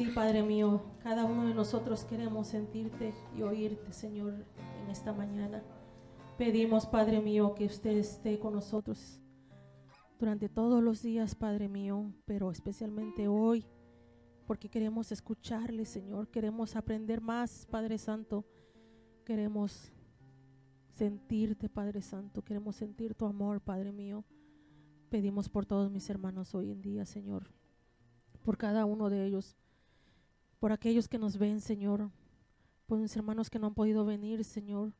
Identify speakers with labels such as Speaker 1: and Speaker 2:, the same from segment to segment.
Speaker 1: Sí, Padre mío, cada uno de nosotros queremos sentirte y oírte, Señor, en esta mañana. Pedimos, Padre mío, que usted esté con nosotros durante todos los días, Padre mío, pero especialmente hoy, porque queremos escucharle, Señor, queremos aprender más, Padre Santo, queremos sentirte, Padre Santo, queremos sentir tu amor, Padre mío. Pedimos por todos mis hermanos hoy en día, Señor, por cada uno de ellos, por aquellos que nos ven, Señor, por mis hermanos que no han podido venir, Señor,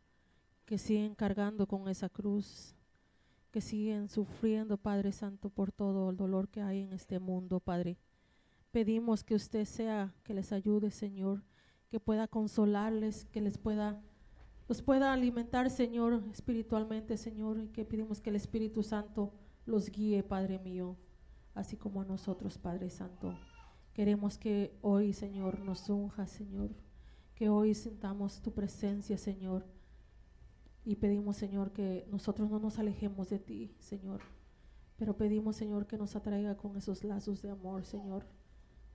Speaker 1: que siguen cargando con esa cruz, que siguen sufriendo, Padre Santo, por todo el dolor que hay en este mundo, Padre. Pedimos que usted sea, que les ayude, Señor, que pueda consolarles, que les pueda, los pueda alimentar, Señor, espiritualmente, Señor, y que pedimos que el Espíritu Santo los guíe, Padre mío, así como a nosotros, Padre Santo. Queremos que hoy, Señor, nos unja, Señor, que hoy sintamos tu presencia, Señor. Y pedimos, Señor, que nosotros no nos alejemos de ti, Señor. Pero pedimos, Señor, que nos atraiga con esos lazos de amor, Señor,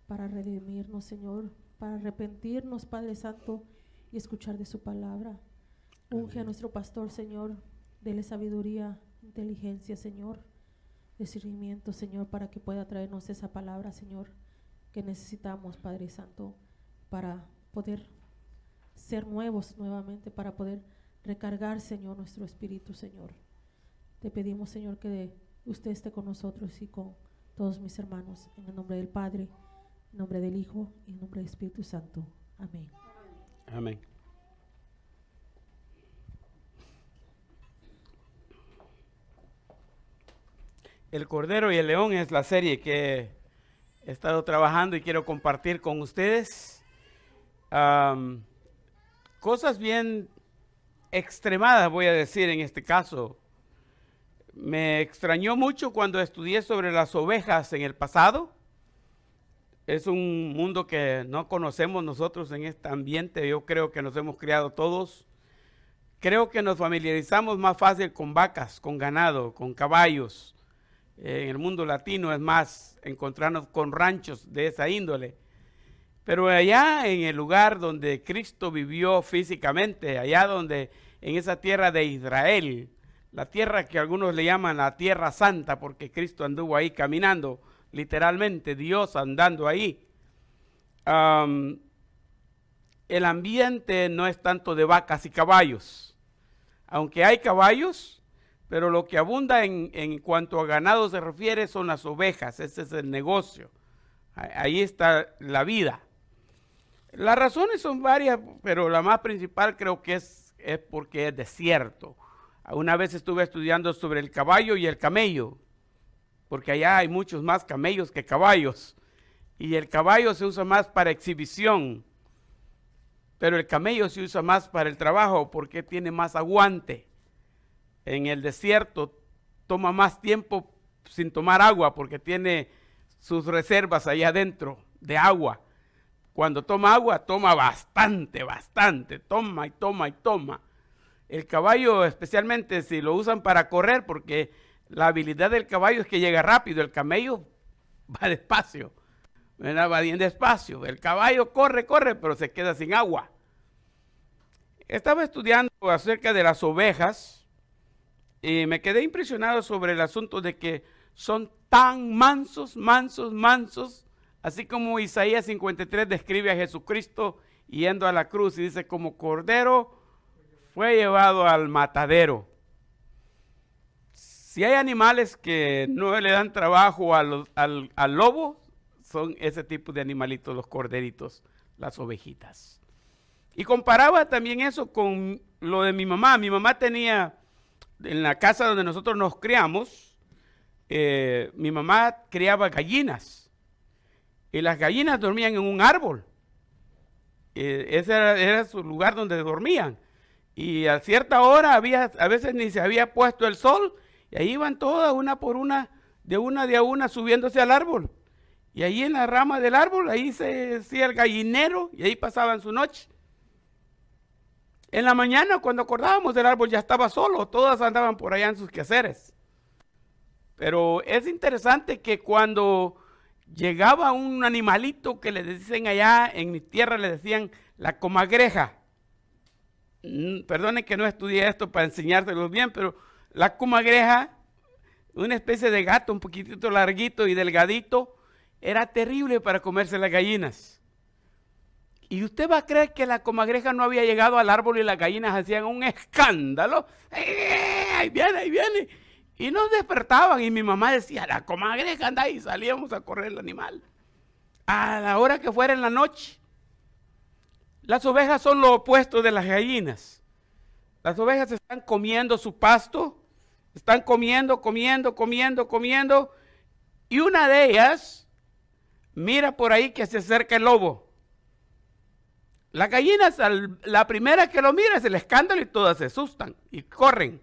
Speaker 1: para redimirnos, Señor, para arrepentirnos, Padre Santo, y escuchar de su palabra. Unge a nuestro pastor, Señor, dele sabiduría, inteligencia, Señor discernimiento, Señor, para que pueda traernos esa palabra, Señor, que necesitamos, Padre Santo, para poder ser nuevos nuevamente, para poder recargar, Señor, nuestro espíritu, Señor. Te pedimos, Señor, que usted esté con nosotros y con todos mis hermanos, en el nombre del Padre, en nombre del Hijo y en nombre del Espíritu Santo. Amén.
Speaker 2: Amén. El Cordero y el León es la serie que he estado trabajando y quiero compartir con ustedes. cosas bien extremadas, voy a decir en este caso. Me extrañó mucho cuando estudié sobre las ovejas en el pasado. Es un mundo que no conocemos nosotros en este ambiente. Yo creo que nos hemos criado todos. Creo que nos familiarizamos más fácil con vacas, con ganado, con caballos en el mundo latino es más encontrarnos con ranchos de esa índole. Pero allá en el lugar donde Cristo vivió físicamente, allá donde en esa tierra de Israel, la tierra que algunos le llaman la tierra santa porque Cristo anduvo ahí caminando, literalmente Dios andando ahí. el ambiente no es tanto de vacas y caballos. Aunque hay caballos, pero lo que abunda en, cuanto a ganado se refiere son las ovejas, ese es el negocio. Ahí está la vida. Las razones son varias, pero la más principal creo que es, es porque es desierto. Una vez estuve estudiando sobre el caballo y el camello, porque allá hay muchos más camellos que caballos. Y el caballo se usa más para exhibición, pero el camello se usa más para el trabajo porque tiene más aguante en el desierto toma más tiempo sin tomar agua porque tiene sus reservas allá adentro de agua. Cuando toma agua, toma bastante, bastante, toma y toma y toma. El caballo, especialmente si lo usan para correr, porque la habilidad del caballo es que llega rápido, el camello va despacio, va bien despacio. El caballo corre, corre, pero se queda sin agua. Estaba estudiando acerca de las ovejas y me quedé impresionado sobre el asunto de que son tan mansos, mansos, mansos, así como Isaías 53 describe a Jesucristo yendo a la cruz y dice, como cordero fue llevado al matadero. Si hay animales que no le dan trabajo al, al lobo, son ese tipo de animalitos, los corderitos, las ovejitas. Y comparaba también eso con lo de mi mamá. Mi mamá tenía en la casa donde nosotros nos criamos, eh, mi mamá criaba gallinas y las gallinas dormían en un árbol. Eh, ese era, su lugar donde dormían. Y a cierta hora había, a veces ni se había puesto el sol y ahí iban todas una por una, de una de a una subiéndose al árbol. Y ahí en la rama del árbol, ahí se hacía el gallinero y ahí pasaban su noche. En la mañana, cuando acordábamos del árbol, ya estaba solo, todas andaban por allá en sus quehaceres. Pero es interesante que cuando llegaba un animalito que le dicen allá en mi tierra, le decían la comagreja. Mm, perdone que no estudié esto para enseñárselo bien, pero la comagreja, una especie de gato un poquitito larguito y delgadito, era terrible para comerse las gallinas. Y usted va a creer que la comagreja no había llegado al árbol y las gallinas hacían un escándalo. ¡Eh, ahí viene, ahí viene. Y nos despertaban y mi mamá decía, la comagreja anda y salíamos a correr el animal. A la hora que fuera en la noche. Las ovejas son lo opuesto de las gallinas. Las ovejas están comiendo su pasto, están comiendo, comiendo, comiendo, comiendo. Y una de ellas mira por ahí que se acerca el lobo. Las gallinas, la primera que lo mira es el escándalo y todas se asustan y corren.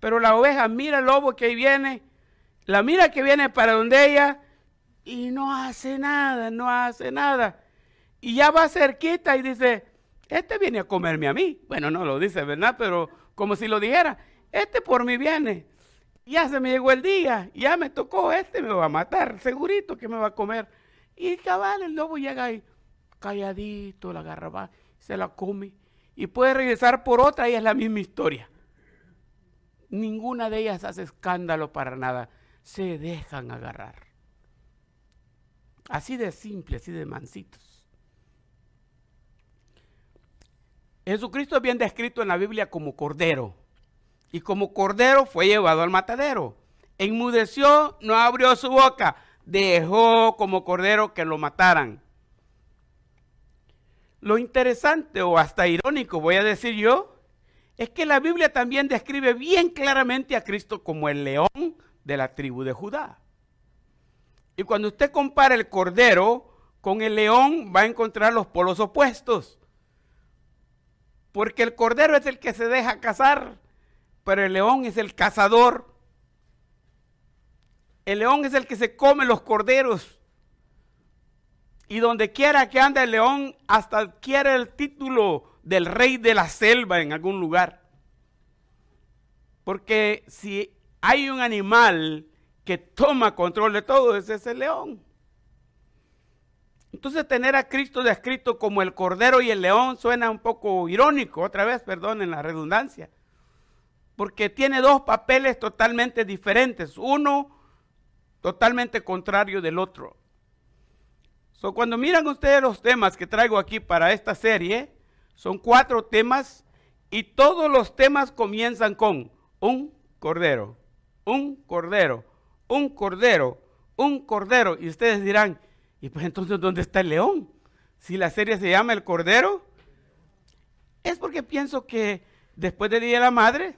Speaker 2: Pero la oveja mira el lobo que viene, la mira que viene para donde ella y no hace nada, no hace nada. Y ya va cerquita y dice, este viene a comerme a mí. Bueno, no lo dice, ¿verdad? Pero como si lo dijera, este por mí viene. Ya se me llegó el día, ya me tocó, este me va a matar, segurito que me va a comer. Y cabal, el lobo llega ahí, calladito, la agarra, se la come. Y puede regresar por otra y es la misma historia. Ninguna de ellas hace escándalo para nada. Se dejan agarrar. Así de simple, así de mansitos. Jesucristo es bien descrito en la Biblia como cordero. Y como cordero fue llevado al matadero. Enmudeció, no abrió su boca. Dejó como cordero que lo mataran. Lo interesante o hasta irónico, voy a decir yo, es que la Biblia también describe bien claramente a Cristo como el león de la tribu de Judá. Y cuando usted compara el cordero con el león, va a encontrar los polos opuestos. Porque el cordero es el que se deja cazar, pero el león es el cazador. El león es el que se come los corderos. Y donde quiera que ande el león, hasta adquiere el título del rey de la selva en algún lugar. Porque si hay un animal que toma control de todo, ese es el león. Entonces tener a Cristo descrito como el cordero y el león suena un poco irónico, otra vez, perdonen la redundancia, porque tiene dos papeles totalmente diferentes, uno totalmente contrario del otro. So, cuando miran ustedes los temas que traigo aquí para esta serie, son cuatro temas y todos los temas comienzan con un cordero, un cordero, un cordero, un cordero. Y ustedes dirán, ¿y pues entonces dónde está el león? Si la serie se llama El Cordero, es porque pienso que después del Día de la Madre,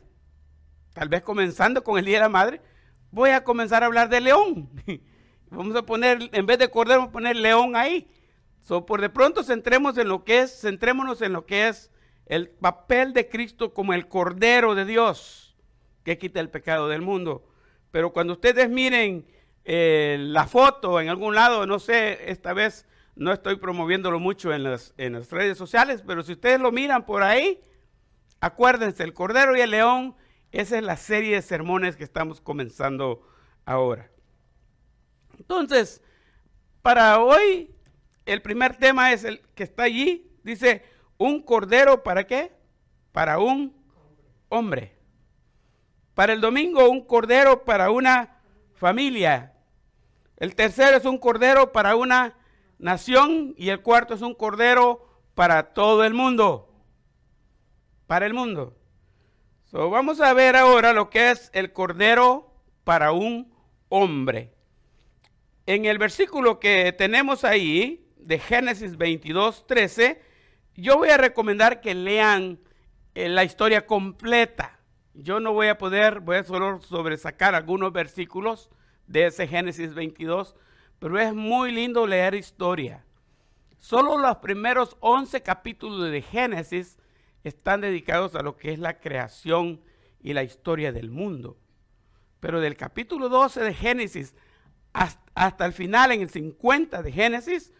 Speaker 2: tal vez comenzando con el Día de la Madre, voy a comenzar a hablar de león. Vamos a poner, en vez de cordero, vamos a poner león ahí. So, por de pronto centremos en lo que es, centrémonos en lo que es el papel de Cristo como el Cordero de Dios que quita el pecado del mundo. Pero cuando ustedes miren eh, la foto en algún lado, no sé, esta vez no estoy promoviéndolo mucho en las, en las redes sociales, pero si ustedes lo miran por ahí, acuérdense, el Cordero y el León, esa es la serie de sermones que estamos comenzando ahora. Entonces, para hoy el primer tema es el que está allí. Dice, un cordero para qué? Para un hombre. Para el domingo, un cordero para una familia. El tercero es un cordero para una nación y el cuarto es un cordero para todo el mundo. Para el mundo. vamos a ver ahora lo que es el cordero para un hombre. En el versículo que tenemos ahí, de Génesis 22, 13, yo voy a recomendar que lean eh, la historia completa. Yo no voy a poder, voy a solo sobresacar algunos versículos de ese Génesis 22, pero es muy lindo leer historia. Solo los primeros 11 capítulos de Génesis están dedicados a lo que es la creación y la historia del mundo. Pero del capítulo 12 de Génesis hasta, el final, en el 50 de Génesis,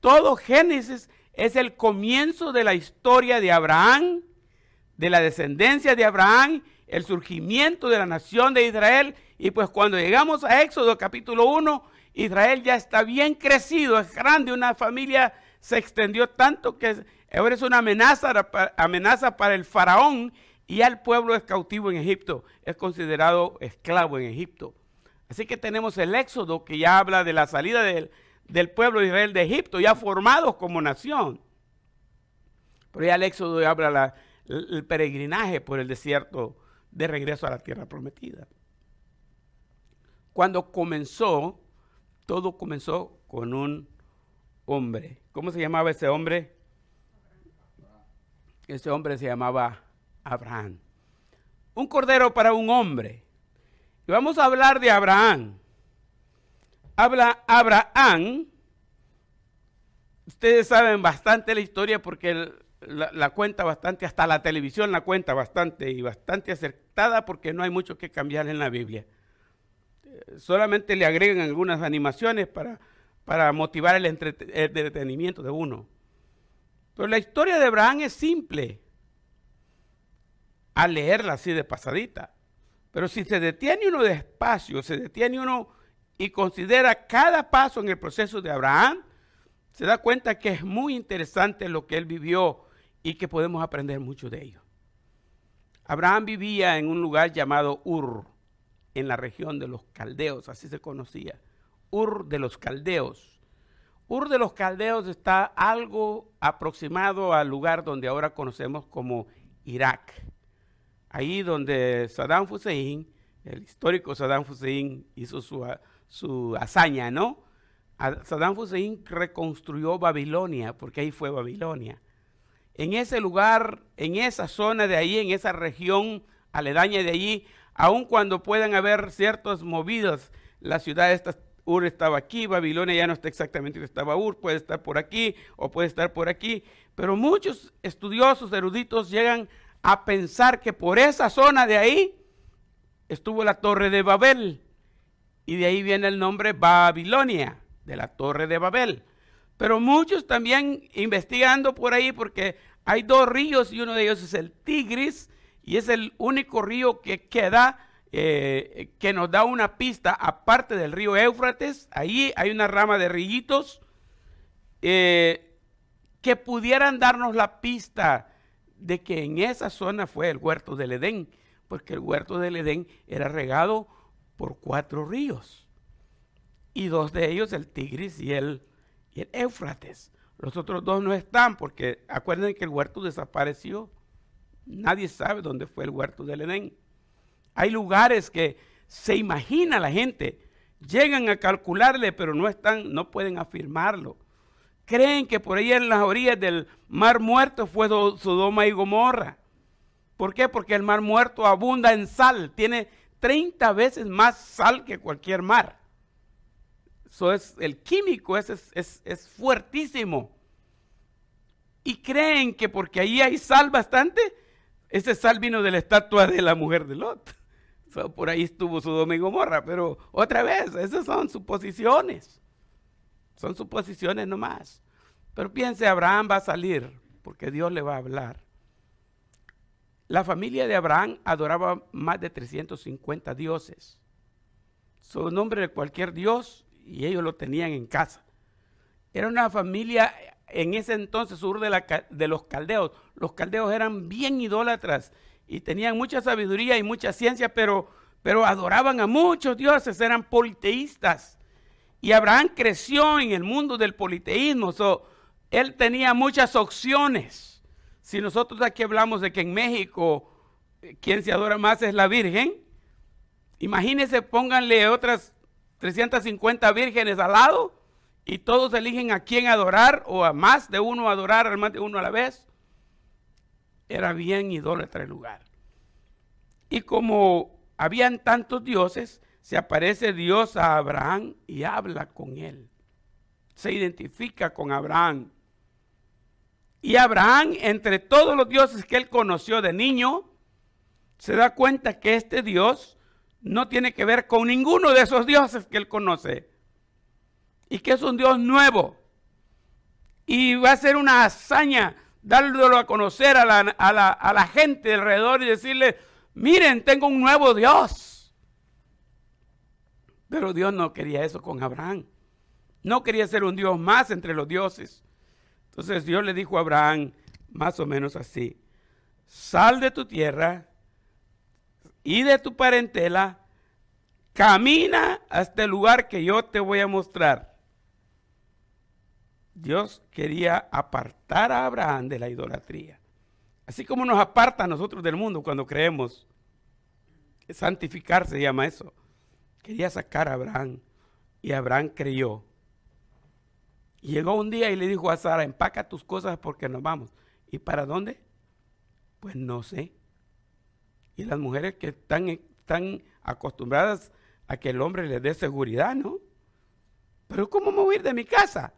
Speaker 2: todo Génesis es el comienzo de la historia de Abraham, de la descendencia de Abraham, el surgimiento de la nación de Israel. Y pues cuando llegamos a Éxodo capítulo 1 Israel ya está bien crecido, es grande, una familia se extendió tanto que ahora es una amenaza, amenaza para el faraón y el pueblo es cautivo en Egipto, es considerado esclavo en Egipto. Así que tenemos el éxodo que ya habla de la salida del, pueblo de Israel de Egipto, ya formados como nación. Pero ya el éxodo habla del peregrinaje por el desierto de regreso a la tierra prometida. Cuando comenzó, todo comenzó con un hombre. ¿Cómo se llamaba ese hombre? Ese hombre se llamaba Abraham. Un cordero para un hombre. Y vamos a hablar de Abraham. Habla Abraham. Ustedes saben bastante la historia porque la, cuenta bastante, hasta la televisión la cuenta bastante y bastante acertada porque no hay mucho que cambiar en la Biblia. solamente le agregan algunas animaciones para, para motivar el entretenimiento de uno. Pero la historia de Abraham es simple a leerla así de pasadita. Pero si se detiene uno despacio, se detiene uno y considera cada paso en el proceso de Abraham, se da cuenta que es muy interesante lo que él vivió y que podemos aprender mucho de ello. Abraham vivía en un lugar llamado Ur, en la región de los caldeos, así se conocía. Ur de los caldeos. Ur de los caldeos está algo aproximado al lugar donde ahora conocemos como Irak ahí donde Saddam Hussein, el histórico Saddam Hussein, hizo su, hazaña, ¿no? Saddam Hussein reconstruyó Babilonia, porque ahí fue Babilonia. En ese lugar, en esa zona de ahí, en esa región aledaña de allí, aun cuando puedan haber ciertos movidos, la ciudad esta, Ur estaba aquí, Babilonia ya no está exactamente donde estaba Ur, puede estar por aquí o puede estar por aquí, pero muchos estudiosos, eruditos llegan a pensar que por esa zona de ahí estuvo la torre de Babel. Y de ahí viene el nombre Babilonia, de la torre de Babel. Pero muchos también investigando por ahí, porque hay dos ríos y uno de ellos es el Tigris, y es el único río que queda, eh, que nos da una pista, aparte del río Éufrates, ahí hay una rama de rillitos eh, que pudieran darnos la pista de que en esa zona fue el huerto del Edén, porque el huerto del Edén era regado por cuatro ríos, y dos de ellos, el Tigris y el, y el Éufrates. Los otros dos no están, porque acuérdense que el huerto desapareció. Nadie sabe dónde fue el huerto del Edén. Hay lugares que se imagina la gente, llegan a calcularle, pero no están, no pueden afirmarlo creen que por ahí en las orillas del mar muerto fue Sodoma y Gomorra. ¿Por qué? Porque el mar muerto abunda en sal, tiene 30 veces más sal que cualquier mar. Eso es, el químico es, es, fuertísimo. Y creen que porque ahí hay sal bastante, ese sal vino de la estatua de la mujer de Lot. por ahí estuvo Sodoma y Gomorra, pero otra vez, esas son suposiciones. Son suposiciones nomás. Pero piense, Abraham va a salir porque Dios le va a hablar. La familia de Abraham adoraba más de 350 dioses. Su nombre de cualquier dios y ellos lo tenían en casa. Era una familia en ese entonces sur de, de los caldeos. Los caldeos eran bien idólatras y tenían mucha sabiduría y mucha ciencia, pero, pero adoraban a muchos dioses, eran politeístas. Y Abraham creció en el mundo del politeísmo. él tenía muchas opciones. Si nosotros aquí hablamos de que en México eh, quien se adora más es la Virgen, imagínense, pónganle otras 350 vírgenes al lado y todos eligen a quién adorar o a más de uno adorar, a más de uno a la vez. Era bien idólatra el lugar. Y como habían tantos dioses, se aparece Dios a Abraham y habla con él. Se identifica con Abraham. Y Abraham, entre todos los dioses que él conoció de niño, se da cuenta que este Dios no tiene que ver con ninguno de esos dioses que él conoce. Y que es un Dios nuevo. Y va a ser una hazaña dándolo a conocer a la, a la, a la gente alrededor y decirle, miren, tengo un nuevo Dios. Pero Dios no quería eso con Abraham. No quería ser un Dios más entre los dioses. Entonces Dios le dijo a Abraham más o menos así, sal de tu tierra y de tu parentela, camina hasta el lugar que yo te voy a mostrar. Dios quería apartar a Abraham de la idolatría. Así como nos aparta a nosotros del mundo cuando creemos. Santificar se llama eso. Quería sacar a Abraham y Abraham creyó. Llegó un día y le dijo a Sara, empaca tus cosas porque nos vamos. ¿Y para dónde? Pues no sé. Y las mujeres que están, están acostumbradas a que el hombre les dé seguridad, ¿no? Pero ¿cómo ir de mi casa?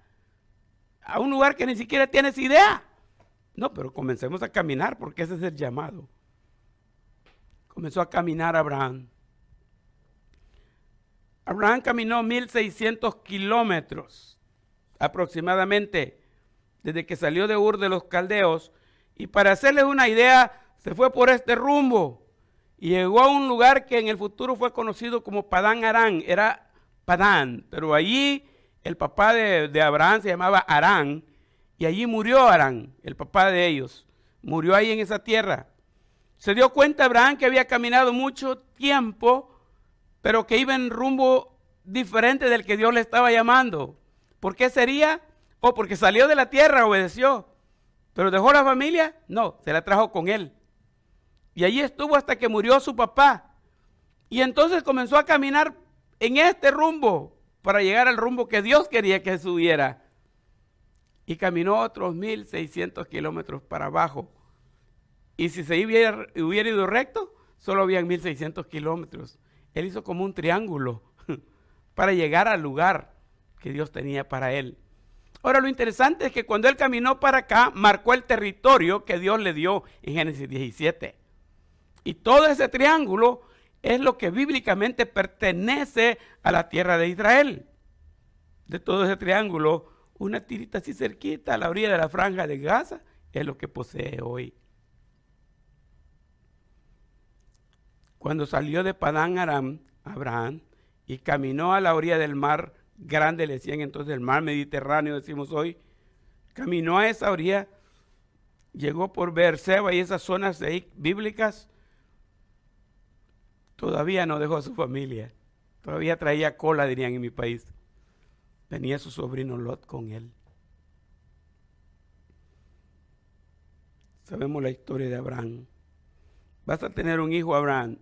Speaker 2: A un lugar que ni siquiera tienes idea. No, pero comencemos a caminar porque ese es el llamado. Comenzó a caminar Abraham. Abraham caminó 1600 kilómetros aproximadamente desde que salió de Ur de los Caldeos. Y para hacerles una idea, se fue por este rumbo y llegó a un lugar que en el futuro fue conocido como Padán Arán. Era Padán, pero allí el papá de, de Abraham se llamaba Arán y allí murió Arán, el papá de ellos. Murió ahí en esa tierra. Se dio cuenta Abraham que había caminado mucho tiempo, pero que iba en rumbo diferente del que Dios le estaba llamando. ¿Por qué sería? O oh, porque salió de la tierra, obedeció. Pero dejó la familia, no, se la trajo con él. Y allí estuvo hasta que murió su papá. Y entonces comenzó a caminar en este rumbo para llegar al rumbo que Dios quería que subiera y caminó otros 1600 kilómetros para abajo. Y si se hubiera, hubiera ido recto, solo habían 1600 kilómetros. Él hizo como un triángulo para llegar al lugar que Dios tenía para él. Ahora lo interesante es que cuando él caminó para acá, marcó el territorio que Dios le dio en Génesis 17. Y todo ese triángulo es lo que bíblicamente pertenece a la tierra de Israel. De todo ese triángulo una tirita así cerquita a la orilla de la franja de Gaza, es lo que posee hoy. Cuando salió de Padán Aram, Abraham, y caminó a la orilla del mar grande, le decían entonces el mar Mediterráneo, decimos hoy, caminó a esa orilla, llegó por Beerseba y esas zonas bíblicas, todavía no dejó a su familia, todavía traía cola, dirían en mi país. Tenía su sobrino Lot con él. Sabemos la historia de Abraham. Vas a tener un hijo, Abraham.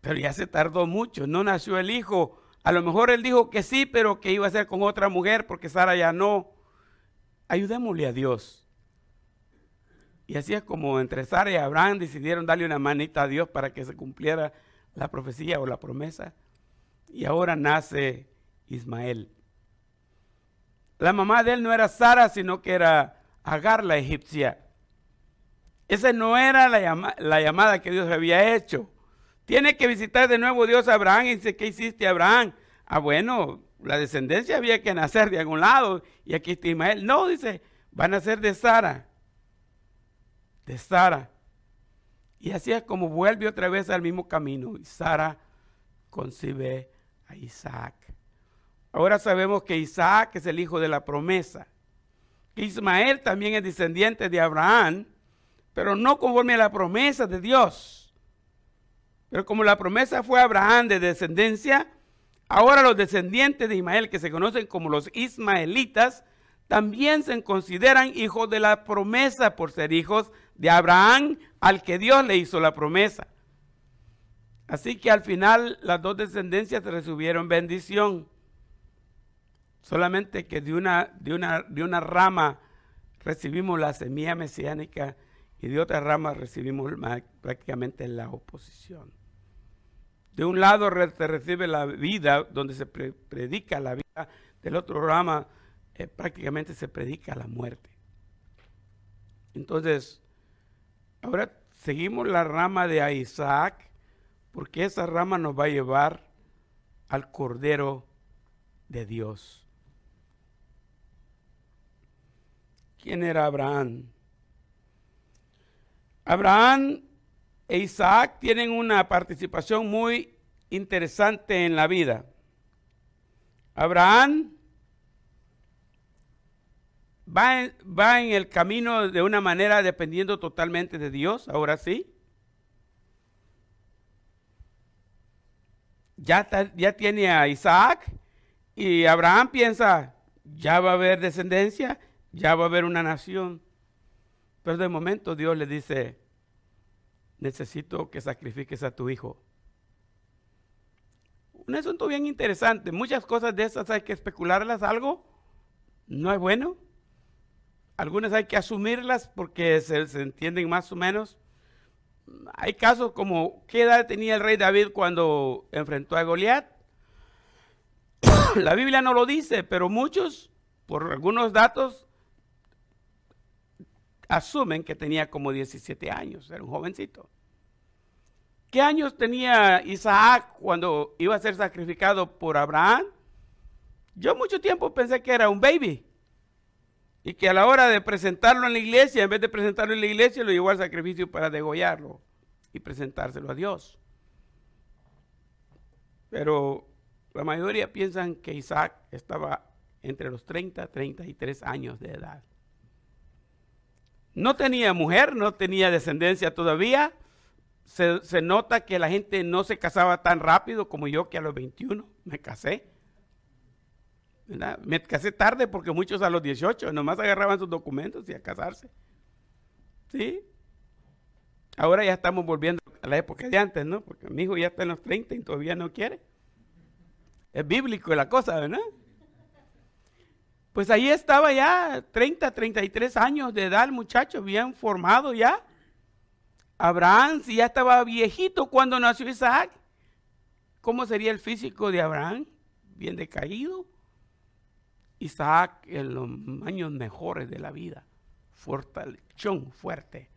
Speaker 2: Pero ya se tardó mucho, no nació el hijo. A lo mejor él dijo que sí, pero que iba a ser con otra mujer porque Sara ya no. Ayudémosle a Dios. Y así es como entre Sara y Abraham decidieron darle una manita a Dios para que se cumpliera la profecía o la promesa. Y ahora nace Ismael. La mamá de él no era Sara, sino que era Agar la egipcia. Esa no era la, la llamada que Dios había hecho. Tiene que visitar de nuevo Dios a Abraham y dice, ¿qué hiciste Abraham? Ah, bueno, la descendencia había que nacer de algún lado y aquí está Ismael. No, dice, van a ser de Sara. De Sara. Y así es como vuelve otra vez al mismo camino. Y Sara concibe a Isaac. Ahora sabemos que Isaac es el hijo de la promesa. Que Ismael también es descendiente de Abraham, pero no conforme a la promesa de Dios. Pero como la promesa fue Abraham de descendencia, ahora los descendientes de Ismael, que se conocen como los ismaelitas, también se consideran hijos de la promesa por ser hijos de Abraham al que Dios le hizo la promesa. Así que al final las dos descendencias recibieron bendición. Solamente que de una, de una, de una rama recibimos la semilla mesiánica y de otra rama recibimos prácticamente la oposición. De un lado se recibe la vida, donde se predica la vida, del otro rama eh, prácticamente se predica la muerte. Entonces, ahora seguimos la rama de Isaac, porque esa rama nos va a llevar al Cordero de Dios. ¿Quién era Abraham? Abraham e Isaac tienen una participación muy interesante en la vida. Abraham va en, va en el camino de una manera dependiendo totalmente de Dios, ahora sí. Ya, ya tiene a Isaac y Abraham piensa, ya va a haber descendencia, ya va a haber una nación. Pero de momento Dios le dice, necesito que sacrifiques a tu hijo. Un asunto bien interesante. Muchas cosas de esas hay que especularlas algo. No es bueno. Algunas hay que asumirlas porque se, entienden más o menos. Hay casos como qué edad tenía el rey David cuando enfrentó a Goliat. La Biblia no lo dice, pero muchos, por algunos datos, asumen que tenía como 17 años, era un jovencito. ¿Qué años tenía Isaac cuando iba a ser sacrificado por Abraham? Yo mucho tiempo pensé que era un baby. Y que a la hora de presentarlo en la iglesia, en vez de presentarlo en la iglesia, lo llevó al sacrificio para degollarlo y presentárselo a Dios. Pero la mayoría piensan que Isaac estaba entre los 30 y 33 años de edad. No tenía mujer, no tenía descendencia todavía. Se, nota que la gente no se casaba tan rápido como yo, que a los 21 me casé. Me casé tarde porque muchos a los 18 nomás agarraban sus documentos y a casarse. ¿Sí? Ahora ya estamos volviendo a la época de antes, ¿no? Porque mi hijo ya está en los 30 y todavía no quiere. Es bíblico la cosa, ¿verdad? Pues ahí estaba ya 30, 33 años de edad el muchacho, bien formado ya. Abraham, si ya estaba viejito cuando nació Isaac, ¿cómo sería el físico de Abraham? Bien decaído. Isaac en los años mejores de la vida, fortalechón, fuerte.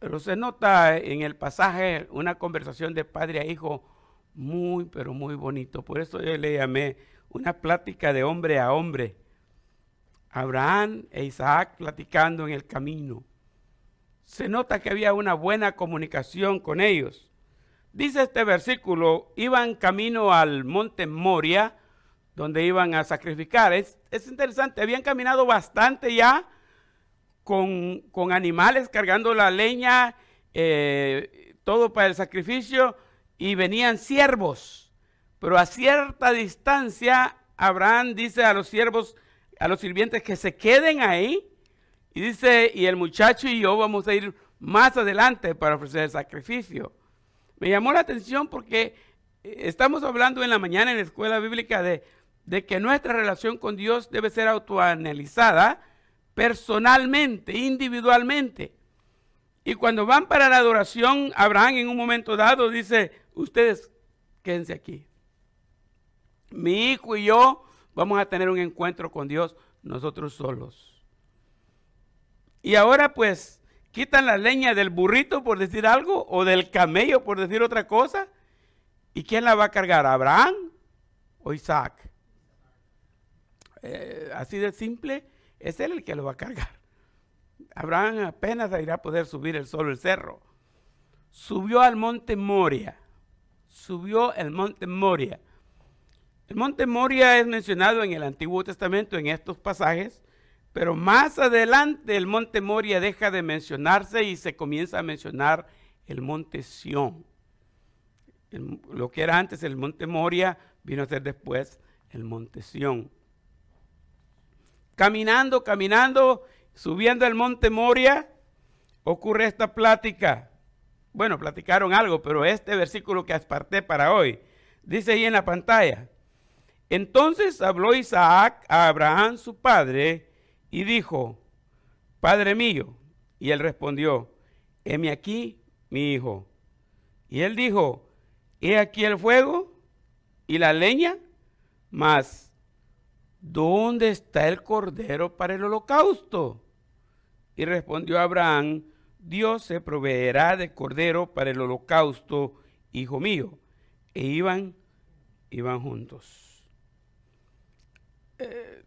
Speaker 2: Pero se nota en el pasaje una conversación de padre a hijo muy, pero muy bonito. Por eso yo le llamé una plática de hombre a hombre. Abraham e Isaac platicando en el camino. Se nota que había una buena comunicación con ellos. Dice este versículo, iban camino al monte Moria, donde iban a sacrificar. Es, interesante, habían caminado bastante ya con, animales cargando la leña, eh, todo para el sacrificio, y venían siervos. Pero a cierta distancia, Abraham dice a los siervos, a los sirvientes que se queden ahí. Y dice, y el muchacho y yo vamos a ir más adelante para ofrecer el sacrificio. Me llamó la atención porque eh, estamos hablando en la mañana en la escuela bíblica de de que nuestra relación con Dios debe ser autoanalizada personalmente, individualmente. Y cuando van para la adoración, Abraham en un momento dado dice, ustedes quédense aquí. Mi hijo y yo vamos a tener un encuentro con Dios nosotros solos. Y ahora pues quitan la leña del burrito por decir algo o del camello por decir otra cosa. ¿Y quién la va a cargar? ¿Abraham o Isaac? Eh, así de simple, es él el que lo va a cargar. Abraham apenas irá a poder subir el solo el cerro. Subió al monte Moria. Subió el monte Moria. El monte Moria es mencionado en el Antiguo Testamento en estos pasajes, pero más adelante el monte Moria deja de mencionarse y se comienza a mencionar el monte Sión. lo que era antes el monte Moria vino a ser después el monte Sión caminando, caminando, subiendo el monte Moria, ocurre esta plática. Bueno, platicaron algo, pero este versículo que aparté para hoy, dice ahí en la pantalla. Entonces habló Isaac a Abraham su padre y dijo, Padre mío. Y él respondió, heme aquí, mi hijo. Y él dijo, he aquí el fuego y la leña, mas ¿dónde está el cordero para el holocausto? Y respondió Abraham, Dios se proveerá de cordero para el holocausto, hijo mío. E iban, iban juntos. Eh,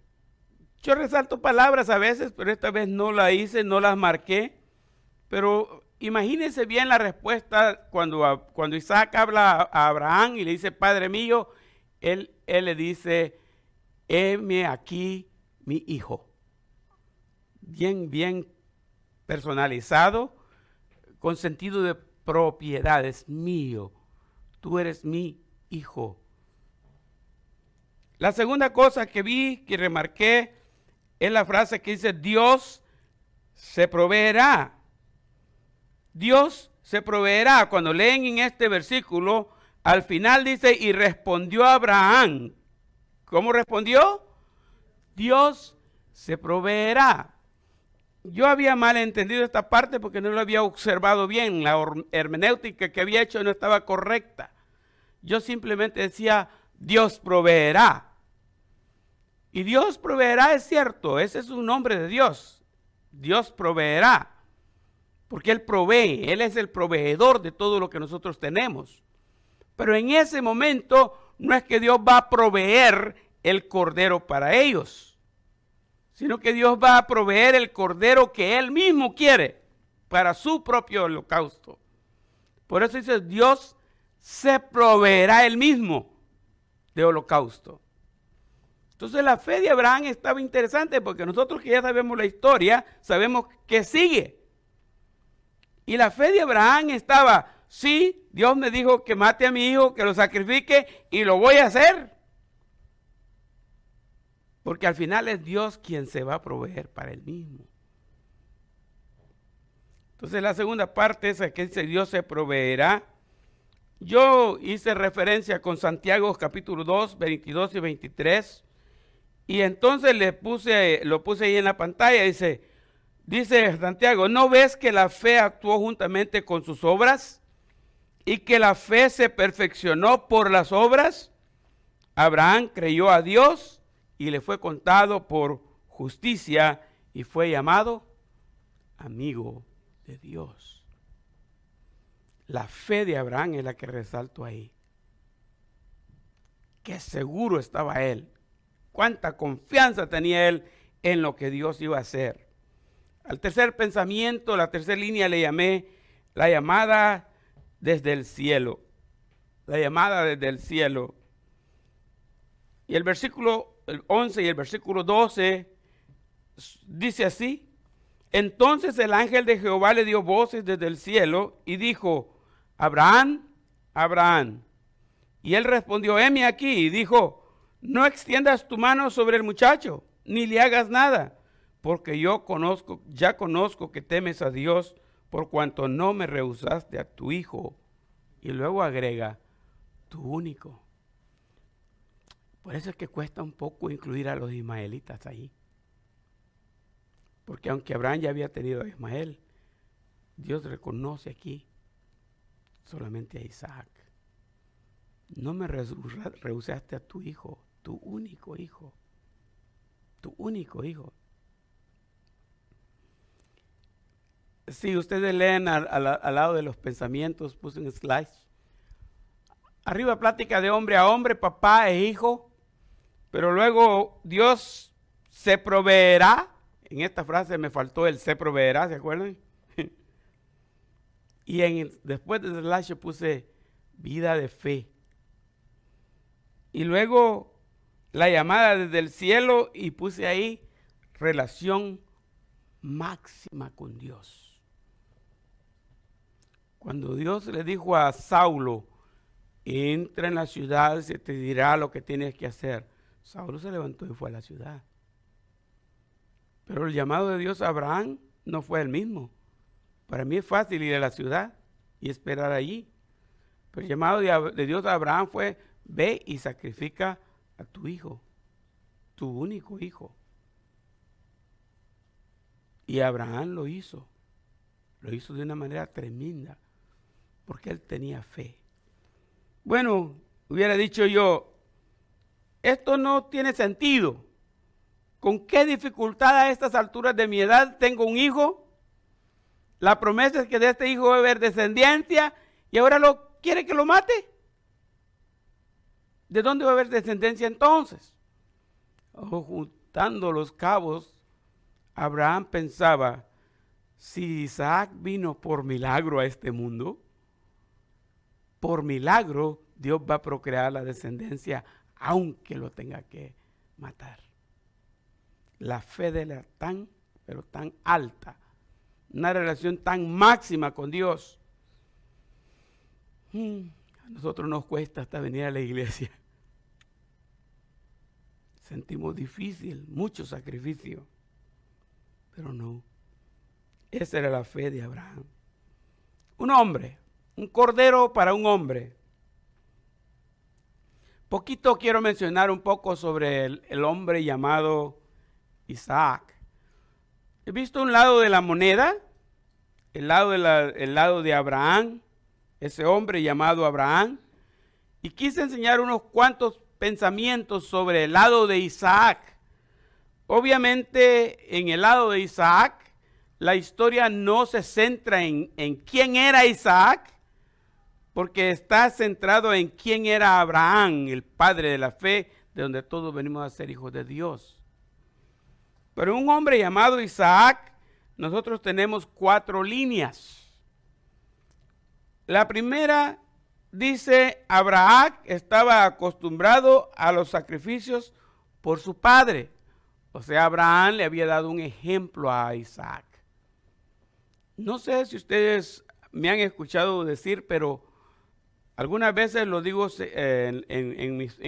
Speaker 2: yo resalto palabras a veces, pero esta vez no la hice, no las marqué. Pero imagínense bien la respuesta cuando, cuando Isaac habla a Abraham y le dice, Padre mío, él, él le dice, heme aquí mi hijo. Bien, bien personalizado, con sentido de propiedad, es mío, tú eres mi hijo. La segunda cosa que vi, que remarqué, es la frase que dice, Dios se proveerá. Dios se proveerá. Cuando leen en este versículo, al final dice, y respondió Abraham. ¿Cómo respondió? Dios se proveerá. Yo había mal entendido esta parte porque no lo había observado bien. La hermenéutica que había hecho no estaba correcta. Yo simplemente decía, Dios proveerá. Y Dios proveerá es cierto, ese es un nombre de Dios. Dios proveerá. Porque Él provee, Él es el proveedor de todo lo que nosotros tenemos. Pero en ese momento no es que Dios va a proveer el cordero para ellos, sino que Dios va a proveer el cordero que Él mismo quiere para su propio holocausto. Por eso dice, Dios se proveerá Él mismo de holocausto. Entonces la fe de Abraham estaba interesante porque nosotros que ya sabemos la historia, sabemos que sigue. Y la fe de Abraham estaba, sí, Dios me dijo que mate a mi hijo, que lo sacrifique y lo voy a hacer. Porque al final es Dios quien se va a proveer para él mismo. Entonces la segunda parte es que dice Dios se proveerá. Yo hice referencia con Santiago capítulo 2, 22 y 23. Y entonces le puse, lo puse ahí en la pantalla, dice, dice Santiago, ¿no ves que la fe actuó juntamente con sus obras? Y que la fe se perfeccionó por las obras. Abraham creyó a Dios y le fue contado por justicia y fue llamado amigo de Dios. La fe de Abraham es la que resalto ahí. Qué seguro estaba él cuánta confianza tenía él en lo que Dios iba a hacer. Al tercer pensamiento, la tercera línea le llamé la llamada desde el cielo. La llamada desde el cielo. Y el versículo 11 y el versículo 12 dice así. Entonces el ángel de Jehová le dio voces desde el cielo y dijo, Abraham, Abraham. Y él respondió, heme aquí. Y dijo, no extiendas tu mano sobre el muchacho, ni le hagas nada, porque yo conozco, ya conozco que temes a Dios por cuanto no me rehusaste a tu hijo. Y luego agrega, tu único. Por eso es que cuesta un poco incluir a los ismaelitas ahí. Porque aunque Abraham ya había tenido a Ismael, Dios reconoce aquí solamente a Isaac. No me rehusaste a tu hijo, tu único hijo. Tu único hijo. Si ustedes leen al, lado de los pensamientos, puse un slide. Arriba plática de hombre a hombre, papá e hijo. Pero luego Dios se proveerá. En esta frase me faltó el se proveerá, ¿se acuerdan? y en, después del slash puse vida de fe. Y luego la llamada desde el cielo y puse ahí relación máxima con Dios. Cuando Dios le dijo a Saulo, entra en la ciudad, se te dirá lo que tienes que hacer. Saulo se levantó y fue a la ciudad. Pero el llamado de Dios a Abraham no fue el mismo. Para mí es fácil ir a la ciudad y esperar allí. Pero el llamado de, Dios a Abraham fue, ve y sacrifica a tu hijo, tu único hijo. Y Abraham lo hizo. Lo hizo de una manera tremenda, porque él tenía fe. Bueno, hubiera dicho yo, esto no tiene sentido. ¿Con qué dificultad a estas alturas de mi edad tengo un hijo? La promesa es que de este hijo va a haber descendencia y ahora lo quiere que lo mate. ¿De dónde va a haber descendencia entonces? juntando los cabos, Abraham pensaba, si Isaac vino por milagro a este mundo, por milagro Dios va a procrear la descendencia aunque lo tenga que matar. La fe de la tan, pero tan alta, una relación tan máxima con Dios. Hmm, nosotros nos cuesta hasta venir a la iglesia. Sentimos difícil, mucho sacrificio, pero no. Esa era la fe de Abraham. Un hombre, un cordero para un hombre. Poquito quiero mencionar un poco sobre el, hombre llamado Isaac. He visto un lado de la moneda, el lado el lado de Abraham, ese hombre llamado Abraham, y quise enseñar unos cuantos pensamientos sobre el lado de Isaac. Obviamente en el lado de Isaac la historia no se centra en, quién era Isaac, porque está centrado en quién era Abraham, el padre de la fe, de donde todos venimos a ser hijos de Dios. Pero un hombre llamado Isaac, nosotros tenemos cuatro líneas. La primera dice, Abraham estaba acostumbrado a los sacrificios por su padre. O sea, Abraham le había dado un ejemplo a Isaac. No sé si ustedes me han escuchado decir, pero algunas veces lo digo eh, en, mis,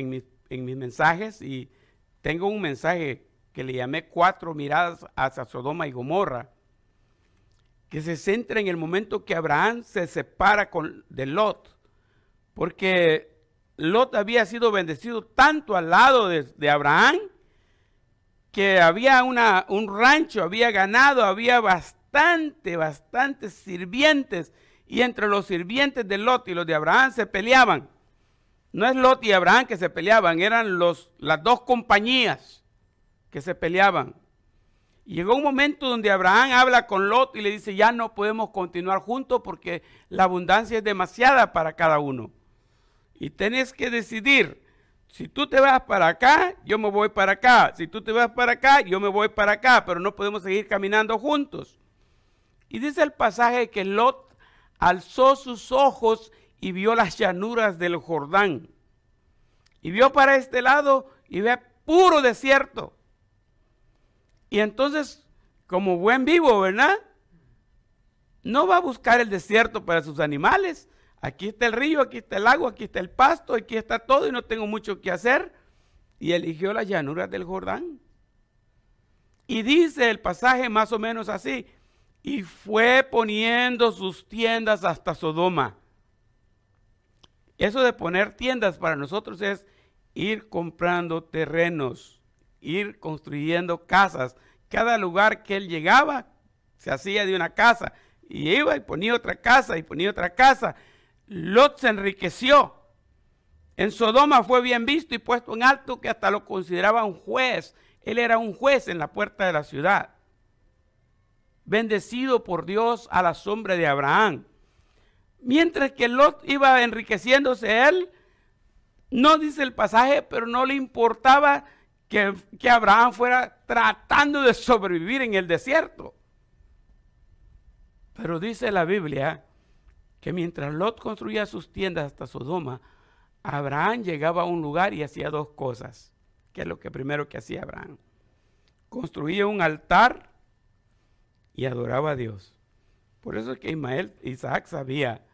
Speaker 2: mensajes y tengo un mensaje que le llamé cuatro miradas hacia Sodoma y Gomorra, que se centra en el momento que Abraham se separa con, de Lot, porque Lot había sido bendecido tanto al lado de, Abraham, que había una, un rancho, había ganado, había bastante bastante, bastantes sirvientes. Y entre los sirvientes de Lot y los de Abraham se peleaban. No es Lot y Abraham que se peleaban, eran los, las dos compañías que se peleaban. Llegó un momento donde Abraham habla con Lot y le dice, ya no podemos continuar juntos porque la abundancia es demasiada para cada uno. Y tenés que decidir, si tú te vas para acá, yo me voy para acá. Si tú te vas para acá, yo me voy para acá, pero no podemos seguir caminando juntos. Y dice el pasaje que Lot alzó sus ojos y vio las llanuras del Jordán. Y vio para este lado y ve puro desierto. Y entonces, como buen vivo, ¿verdad? No va a buscar el desierto para sus animales. Aquí está el río, aquí está el agua, aquí está el pasto, aquí está todo y no tengo mucho que hacer. Y eligió las llanuras del Jordán. Y dice el pasaje más o menos así, y fue poniendo sus tiendas hasta Sodoma. Eso de poner tiendas para nosotros es ir comprando terrenos, ir construyendo casas. Cada lugar que él llegaba se hacía de una casa y iba y ponía otra casa y ponía otra casa. Lot se enriqueció. En Sodoma fue bien visto y puesto en alto que hasta lo consideraba un juez. Él era un juez en la puerta de la ciudad bendecido por Dios a la sombra de Abraham. Mientras que Lot iba enriqueciéndose él, no dice el pasaje, pero no le importaba que, Abraham fuera tratando de sobrevivir en el desierto. Pero dice la Biblia que mientras Lot construía sus tiendas hasta Sodoma, Abraham llegaba a un lugar y hacía dos cosas, que es lo que primero que hacía Abraham. Construía un altar y adoraba a Dios. Por eso es que Ismael, Isaac sabía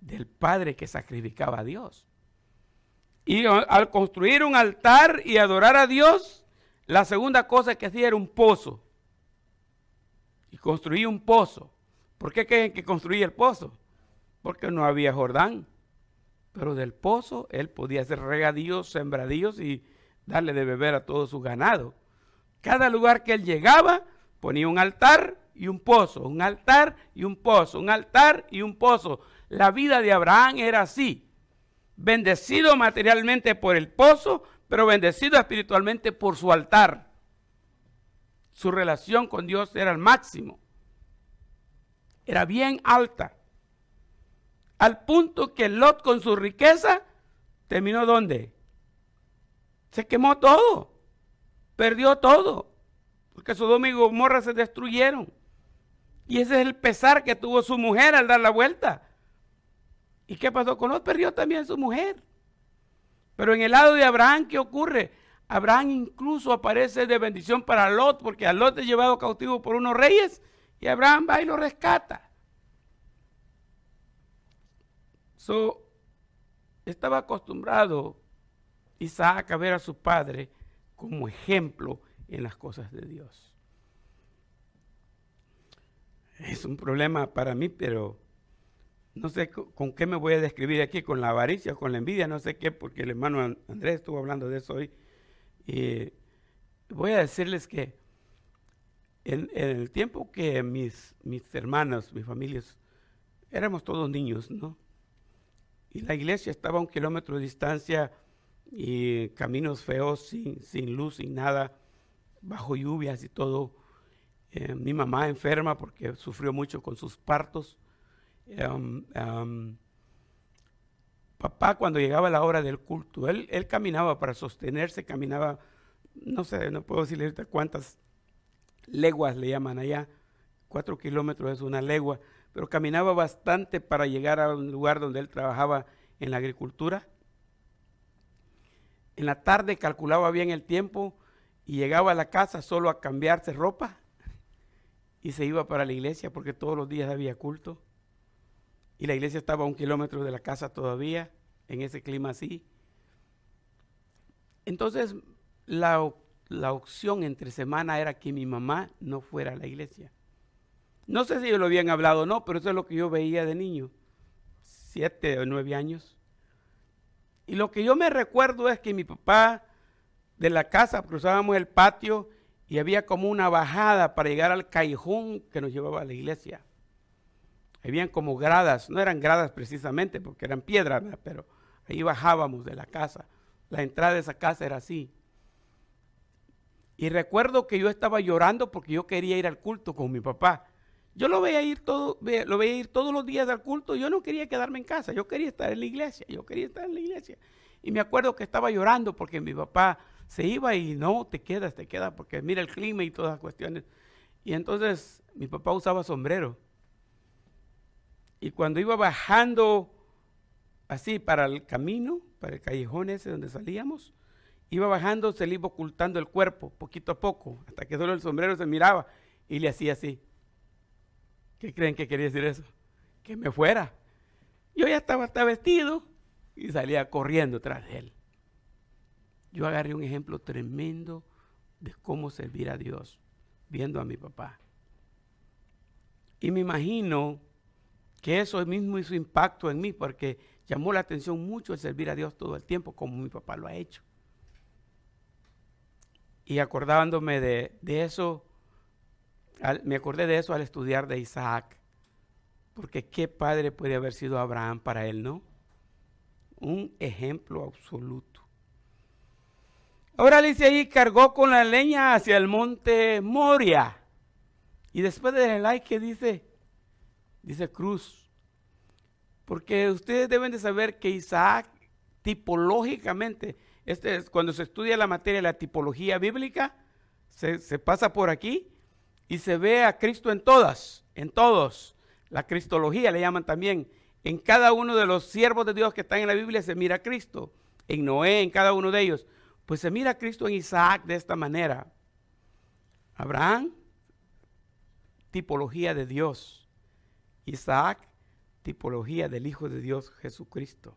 Speaker 2: del padre que sacrificaba a Dios. Y al construir un altar y adorar a Dios, la segunda cosa que hacía era un pozo. Y construía un pozo. ¿Por qué creen que construía el pozo? Porque no había Jordán. Pero del pozo él podía hacer regadíos, sembradíos y darle de beber a todo su ganado. Cada lugar que él llegaba ponía un altar y un pozo, un altar y un pozo, un altar y un pozo. La vida de Abraham era así. Bendecido materialmente por el pozo, pero bendecido espiritualmente por su altar. Su relación con Dios era el máximo. Era bien alta. Al punto que Lot con su riqueza terminó donde? Se quemó todo. Perdió todo. Porque Sodoma y Gomorra se destruyeron. Y ese es el pesar que tuvo su mujer al dar la vuelta. ¿Y qué pasó con Lot? Perdió también su mujer. Pero en el lado de Abraham, ¿qué ocurre? Abraham incluso aparece de bendición para Lot, porque a Lot es llevado cautivo por unos reyes y Abraham va y lo rescata. So, estaba acostumbrado Isaac a ver a su padre como ejemplo en las cosas de Dios. Es un problema para mí, pero no sé con qué me voy a describir aquí, con la avaricia, con la envidia, no sé qué, porque el hermano Andrés estuvo hablando de eso hoy. Y voy a decirles que en, el tiempo que mis, mis hermanos, mis familias, éramos todos niños, ¿no? Y la iglesia estaba a un kilómetro de distancia y caminos feos, sin, sin luz, sin nada, bajo lluvias y todo. Eh, mi mamá enferma porque sufrió mucho con sus partos. Um, um, papá cuando llegaba la hora del culto, él, él caminaba para sostenerse, caminaba, no sé, no puedo decirle cuántas leguas le llaman allá, cuatro kilómetros es una legua, pero caminaba bastante para llegar a un lugar donde él trabajaba en la agricultura. En la tarde calculaba bien el tiempo y llegaba a la casa solo a cambiarse ropa y se iba para la iglesia porque todos los días había culto. Y la iglesia estaba a un kilómetro de la casa todavía, en ese clima así. Entonces, la, la opción entre semana era que mi mamá no fuera a la iglesia. No sé si ellos lo habían hablado o no, pero eso es lo que yo veía de niño, siete o nueve años. Y lo que yo me recuerdo es que mi papá de la casa cruzábamos el patio y había como una bajada para llegar al callejón que nos llevaba a la iglesia. Habían como gradas, no eran gradas precisamente porque eran piedras, pero ahí bajábamos de la casa. La entrada de esa casa era así. Y recuerdo que yo estaba llorando porque yo quería ir al culto con mi papá. Yo lo veía ir todo, lo veía ir todos los días al culto. Yo no quería quedarme en casa, yo quería estar en la iglesia, yo quería estar en la iglesia. Y me acuerdo que estaba llorando porque mi papá se iba y no, te quedas, te quedas, porque mira el clima y todas las cuestiones. Y entonces mi papá usaba sombrero. Y cuando iba bajando así para el camino, para el callejón ese donde salíamos, iba bajando, se le iba ocultando el cuerpo poquito a poco, hasta que solo el sombrero se miraba y le hacía así. ¿Qué creen que quería decir eso? Que me fuera. Yo ya estaba hasta vestido y salía corriendo tras de él. Yo agarré un ejemplo tremendo de cómo servir a Dios, viendo a mi papá. Y me imagino que eso mismo hizo impacto en mí, porque llamó la atención mucho el servir a Dios todo el tiempo, como mi papá lo ha hecho. Y acordándome de, eso, me acordé de eso al estudiar de Isaac, porque qué padre puede haber sido Abraham para él, ¿no? Un ejemplo absoluto. Ahora dice ahí, cargó con la leña hacia el monte Moria. Y después del like que dice, dice cruz. Porque ustedes deben de saber que Isaac tipológicamente, este es, cuando se estudia la materia la tipología bíblica, se, se pasa por aquí y se ve a Cristo en todas, en todos. La cristología le llaman también. En cada uno de los siervos de Dios que están en la Biblia se mira a Cristo. En Noé, en cada uno de ellos. Pues se mira a Cristo en Isaac de esta manera. Abraham, tipología de Dios. Isaac, tipología del Hijo de Dios Jesucristo.